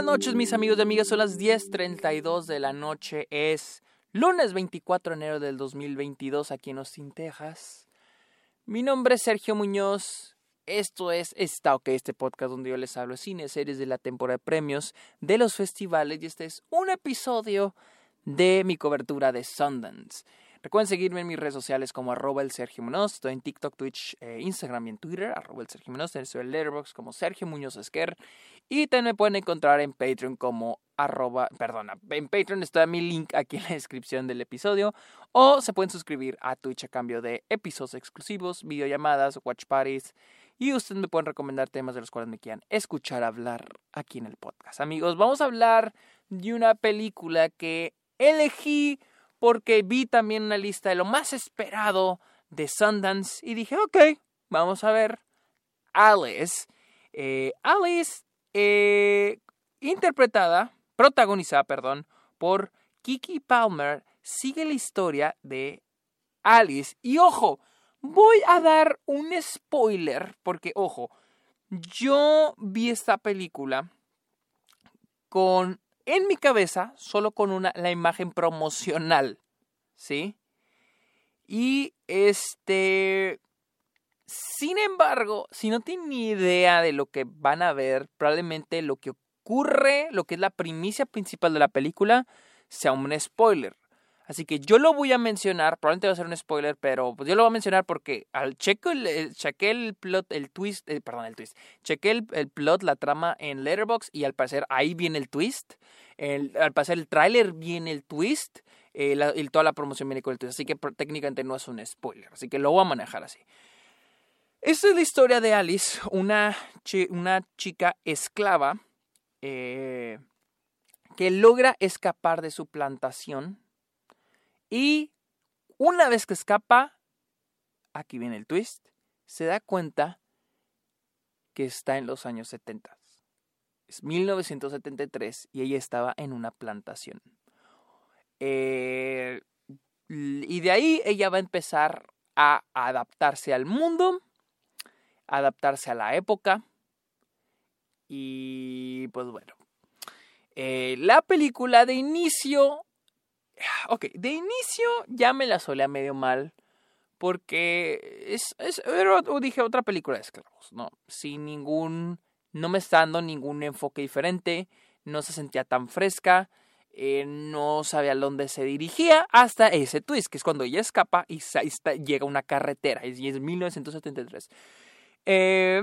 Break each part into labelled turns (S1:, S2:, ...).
S1: buenas noches mis amigos y amigas, son las 10.32 de la noche, es lunes 24 de enero del 2022 aquí en Austin, Texas. Mi nombre es Sergio Muñoz, esto es Está OK, este podcast donde yo les hablo de cine, series de la temporada de premios, de los festivales y este es un episodio de mi cobertura de Sundance. Recuerden seguirme en mis redes sociales como arroba el Sergio Muñoz. Estoy en TikTok, Twitch, eh, Instagram y en Twitter, arroba el Sergio Muñoz. Estoy en Letterboxd como Sergio Muñoz Esquer. Y también me pueden encontrar en Patreon como arroba, perdona, en Patreon está mi link aquí en la descripción del episodio. O se pueden suscribir a Twitch a cambio de episodios exclusivos, videollamadas, watch parties. Y ustedes me pueden recomendar temas de los cuales me quieran escuchar hablar aquí en el podcast. Amigos, vamos a hablar de una película que elegí porque vi también una lista de lo más esperado de Sundance y dije, ok, vamos a ver Alice. Eh, Alice, eh, interpretada, protagonizada, perdón, por Kiki Palmer, sigue la historia de Alice. Y ojo, voy a dar un spoiler, porque ojo, yo vi esta película con en mi cabeza solo con una, la imagen promocional, ¿sí? Y este, sin embargo, si no tienen ni idea de lo que van a ver, probablemente lo que ocurre, lo que es la primicia principal de la película, sea un spoiler. Así que yo lo voy a mencionar, probablemente va a ser un spoiler, pero pues yo lo voy a mencionar porque al cheque el, chequé el plot, el twist, eh, perdón, el twist, chequé el, plot, la trama en Letterboxd y al parecer ahí viene el twist. Al parecer el tráiler viene el twist eh, y toda la promoción viene con el twist. Así que técnicamente no es un spoiler, así que lo voy a manejar así. Esta es la historia de Alice, una, chica esclava eh, que logra escapar de su plantación y una vez que escapa, aquí viene el twist, se da cuenta que está en los años 70. Es 1973 y ella estaba en una plantación. Eh, y de ahí ella va a empezar a adaptarse al mundo, adaptarse a la época. Y pues bueno, eh, la película de inicio Ok, de inicio ya me la solía medio mal. Porque es, es dije otra película de esclavos, ¿no? Sin ningún. No me está dando ningún enfoque diferente. No se sentía tan fresca. Eh, no sabía a dónde se dirigía hasta ese twist, que es cuando ella escapa y llega a una carretera. Y es 1973. Eh,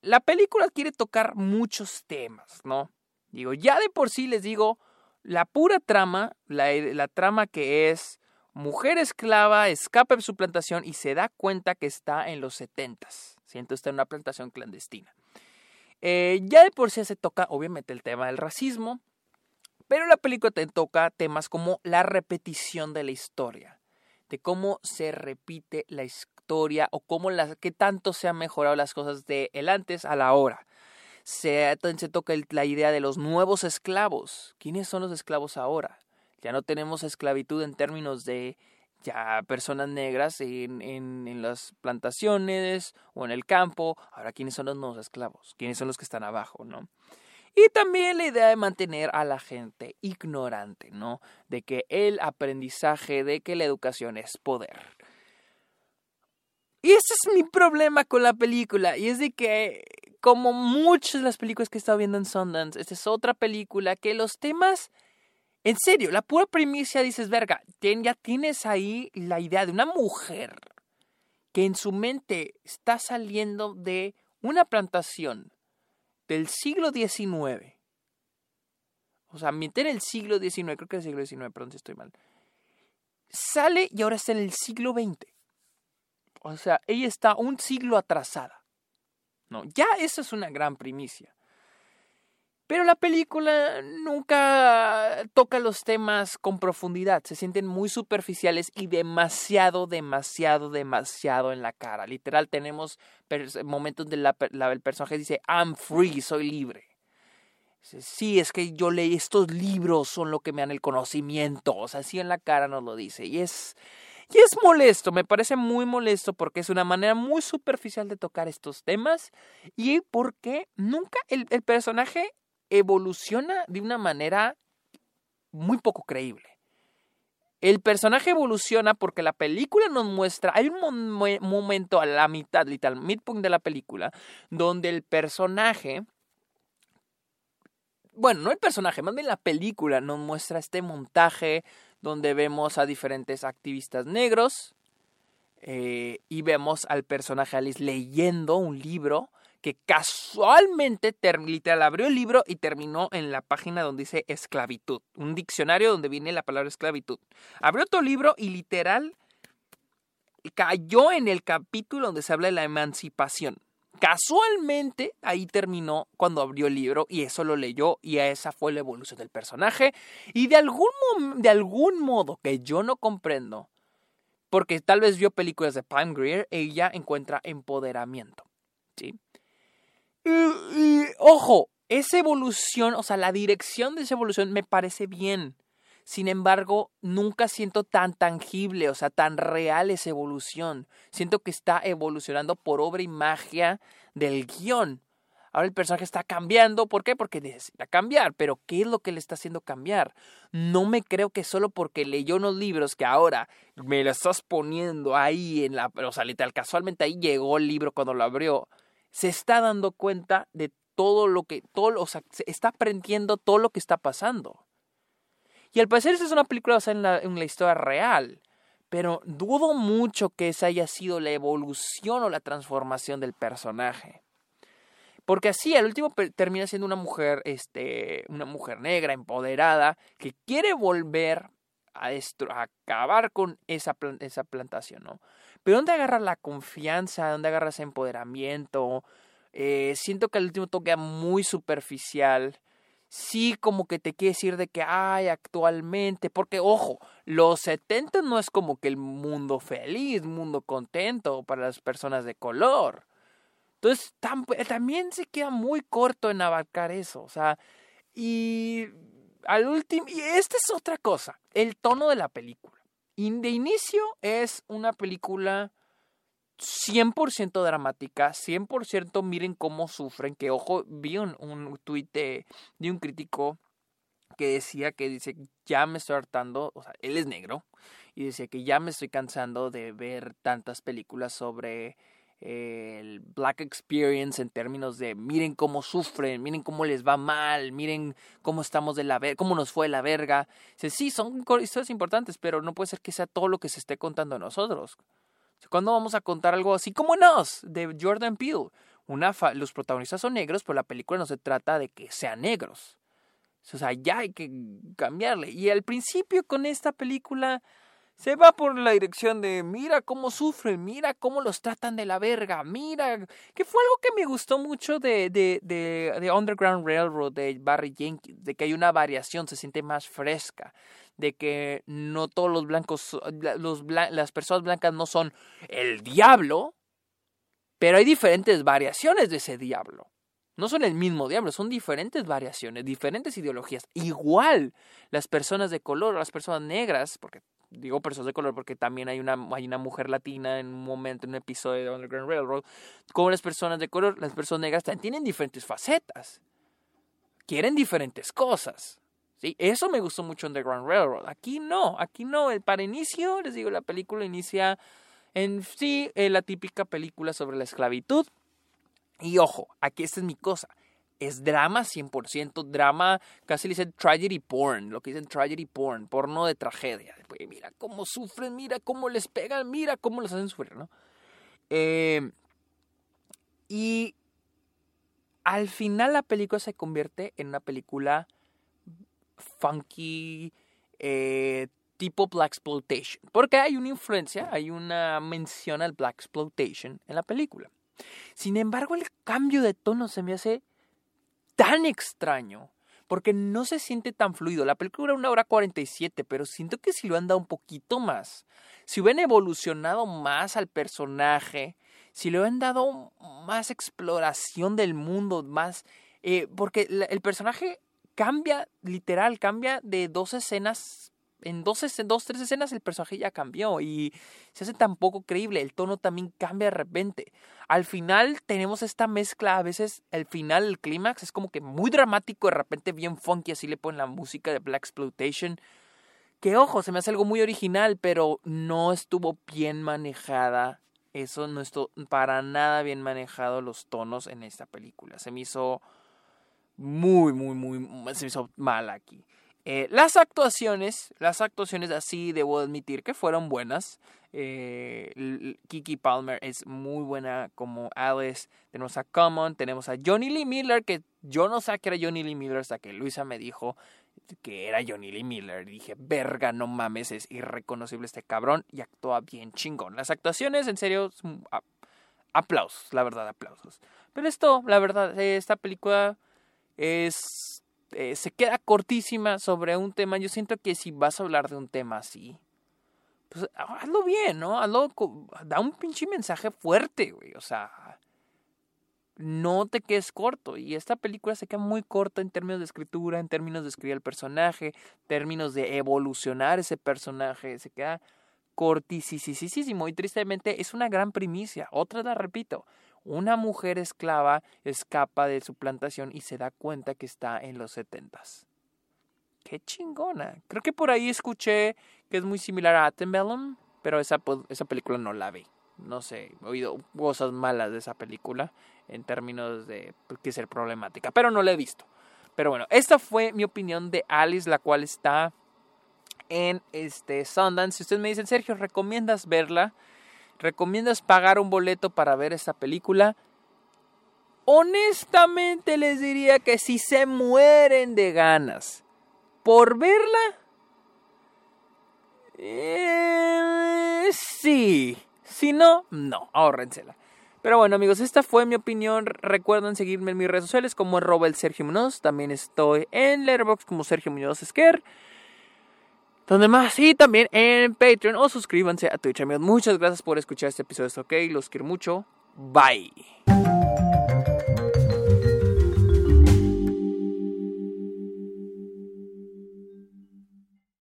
S1: la película quiere tocar muchos temas, ¿no? Digo, ya de por sí les digo, la pura trama, la, trama que es mujer esclava, escapa de su plantación y se da cuenta que está en los setentas. Siento está en una plantación clandestina. Eh, ya de por sí se toca, obviamente, el tema del racismo, pero la película te toca temas como la repetición de la historia, de cómo se repite la historia o cómo las, qué tanto se han mejorado las cosas de antes a la hora se, se toca la idea de los nuevos esclavos. ¿Quiénes son los esclavos ahora? Ya no tenemos esclavitud en términos de ya personas negras en, en, en, las plantaciones o en el campo. Ahora, ¿quiénes son los nuevos esclavos? ¿Quiénes son los que están abajo, no? Y también la idea de mantener a la gente ignorante, ¿no? De que el aprendizaje, de que la educación es poder. Y ese es mi problema con la película. Y es de que como muchas de las películas que he estado viendo en Sundance, esta es otra película que los temas, en serio, la pura primicia dices, verga, ya tienes ahí la idea de una mujer que en su mente está saliendo de una plantación del siglo XIX. O sea, miente en el siglo XIX, creo que es el siglo XIX, perdón si estoy mal. Sale y ahora está en el siglo XX. O sea, ella está un siglo atrasada. ¿No? Ya eso es una gran primicia. Pero la película nunca toca los temas con profundidad, se sienten muy superficiales y demasiado, demasiado, demasiado en la cara. Literal tenemos momentos donde el personaje dice, I'm free, soy libre. Sí, es que yo leí estos libros, son lo que me dan el conocimiento. O sea, así en la cara nos lo dice. Y es, y es molesto, me parece muy molesto porque es una manera muy superficial de tocar estos temas y porque nunca el, personaje evoluciona de una manera muy poco creíble. El personaje evoluciona porque la película nos muestra, hay un momento a la mitad, literal, midpoint de la película, donde el personaje, bueno, no el personaje, más bien la película nos muestra este montaje donde vemos a diferentes activistas negros eh, y vemos al personaje Alice leyendo un libro que casualmente, literal, abrió el libro y terminó en la página donde dice esclavitud, un diccionario donde viene la palabra esclavitud. Abrió otro libro y literal cayó en el capítulo donde se habla de la emancipación. Casualmente ahí terminó cuando abrió el libro y eso lo leyó y esa fue la evolución del personaje y de algún, de algún modo que yo no comprendo, porque tal vez vio películas de Pam Greer, ella encuentra empoderamiento. ¿sí? Y, ojo, esa evolución, o sea, la dirección de esa evolución me parece bien. Sin embargo, nunca siento tan tangible, o sea, tan real esa evolución. Siento que está evolucionando por obra y magia del guion. Ahora el personaje está cambiando. ¿Por qué? Porque necesita cambiar. Pero ¿qué es lo que le está haciendo cambiar? No me creo que solo porque leyó unos libros que ahora me lo estás poniendo ahí en la. O sea, literal, casualmente ahí llegó el libro cuando lo abrió se está dando cuenta de todo lo que, todo, o sea, se está aprendiendo todo lo que está pasando. Y al parecer esa es una película basada en la, historia real, pero dudo mucho que esa haya sido la evolución o la transformación del personaje. Porque así, al último termina siendo una mujer, este, una mujer negra, empoderada, que quiere volver a, a acabar con esa, esa plantación, ¿no? Pero ¿dónde agarra la confianza? ¿Dónde agarra ese empoderamiento? Eh, siento que el último toque muy superficial. Sí, como que te quiere decir de que, hay actualmente, porque ojo, los 70 no es como que el mundo feliz, mundo contento para las personas de color. Entonces, también se queda muy corto en abarcar eso, o sea, y al último, y esta es otra cosa, el tono de la película de inicio es una película 100% dramática, 100% miren cómo sufren, que ojo, vi un, un de, un crítico que decía que dice, ya me estoy hartando, o sea, él es negro, y decía que ya me estoy cansando de ver tantas películas sobre el Black Experience en términos de miren cómo sufren, miren cómo les va mal, miren cómo estamos de la cómo nos fue la verga. sí, son historias importantes, pero no puede ser que sea todo lo que se esté contando a nosotros. ¿Cuándo vamos a contar algo así como Nos de Jordan Peele? Los protagonistas son negros, pero la película no se trata de que sean negros. O sea, ya hay que cambiarle. Y al principio con esta película se va por la dirección de mira cómo sufren, mira cómo los tratan de la verga, mira, que fue algo que me gustó mucho de, de, de, Underground Railroad de Barry Jenkins, de que hay una variación, se siente más fresca, de que no todos los blancos, las personas blancas no son el diablo, pero hay diferentes variaciones de ese diablo. No son el mismo diablo, son diferentes variaciones, diferentes ideologías. Igual las personas de color, las personas negras, porque digo personas de color porque también hay una, hay una mujer latina en un momento, en un episodio de Underground Railroad, como las personas de color, las personas negras también tienen diferentes facetas, quieren diferentes cosas. ¿Sí? Eso me gustó mucho Underground Railroad. Aquí no, aquí no. El, para inicio, les digo, la película inicia en sí en la típica película sobre la esclavitud. Y ojo, aquí esta es mi cosa es drama 100%, drama, casi le dicen tragedy porn, lo que dicen tragedy porn, porno de tragedia. mira cómo sufren, mira cómo les pegan, mira cómo los hacen sufrir, ¿no? Eh, y al final la película se convierte en una película funky, eh, tipo Black Exploitation. Porque hay una influencia, hay una mención al Black Exploitation en la película. Sin embargo, el cambio de tono se me hace tan extraño porque no se siente tan fluido. La película dura una hora 47, pero siento que si lo han dado un poquito más, si hubieran evolucionado más al personaje, si le hubieran dado más exploración del mundo, más... Eh, porque el personaje cambia, literal, cambia de dos escenas en dos, dos, tres escenas el personaje ya cambió y se hace tan poco creíble, el tono también cambia de repente. Al final tenemos esta mezcla, a veces el final, el clímax, es como que muy dramático, de repente bien funky, así le ponen la música de Black Exploitation. Que ojo, se me hace algo muy original, pero no estuvo bien manejada. Eso no estuvo para nada bien manejado los tonos en esta película. Se me hizo muy, muy, muy, se hizo mal aquí. Eh, las actuaciones, las actuaciones así debo admitir que fueron buenas. Eh, Kiki Palmer es muy buena como Alice. Tenemos a Common, tenemos a Johnny Lee Miller, que yo no sé que era Johnny Lee Miller hasta que Luisa me dijo que era Johnny Lee Miller. dije, verga, no mames, es irreconocible este cabrón y actúa bien chingón. Las actuaciones, en serio, aplausos, la verdad, aplausos. Pero esto, la verdad, esta película es eh, se queda cortísima sobre un tema. Yo siento que si vas a hablar de un tema así, pues hazlo bien, ¿no? Hazlo, da un pinche mensaje fuerte, güey. O sea, no te quedes corto. Y esta película se queda muy corta en términos de escritura, en términos de escribir el personaje, términos de evolucionar ese personaje. Se queda cortísimo. Y tristemente es una gran primicia. Otra la repito una mujer esclava escapa de su plantación y se da cuenta que está en los setentas. Qué chingona. Creo que por ahí escuché que es muy similar a Attenbellum, pero esa, esa película no la vi. No sé, he oído cosas malas de esa película en términos de que ser problemática, pero no la he visto. Pero bueno, esta fue mi opinión de Alice, la cual está en este Sundance. Si ustedes me dicen, Sergio, ¿recomiendas verla? ¿Recomiendas pagar un boleto para ver esta película? Honestamente les diría que si se mueren de ganas por verla, eh, sí. Si no, no, ahórrensela. Pero bueno amigos, esta fue mi opinión. Recuerden seguirme en mis redes sociales como el Sergio Muñoz. También estoy en Letterboxd como Sergio Muñoz Esquer donde más y también en Patreon o suscríbanse a Twitch amigos. Muchas gracias por escuchar este episodio ok los quiero mucho. Bye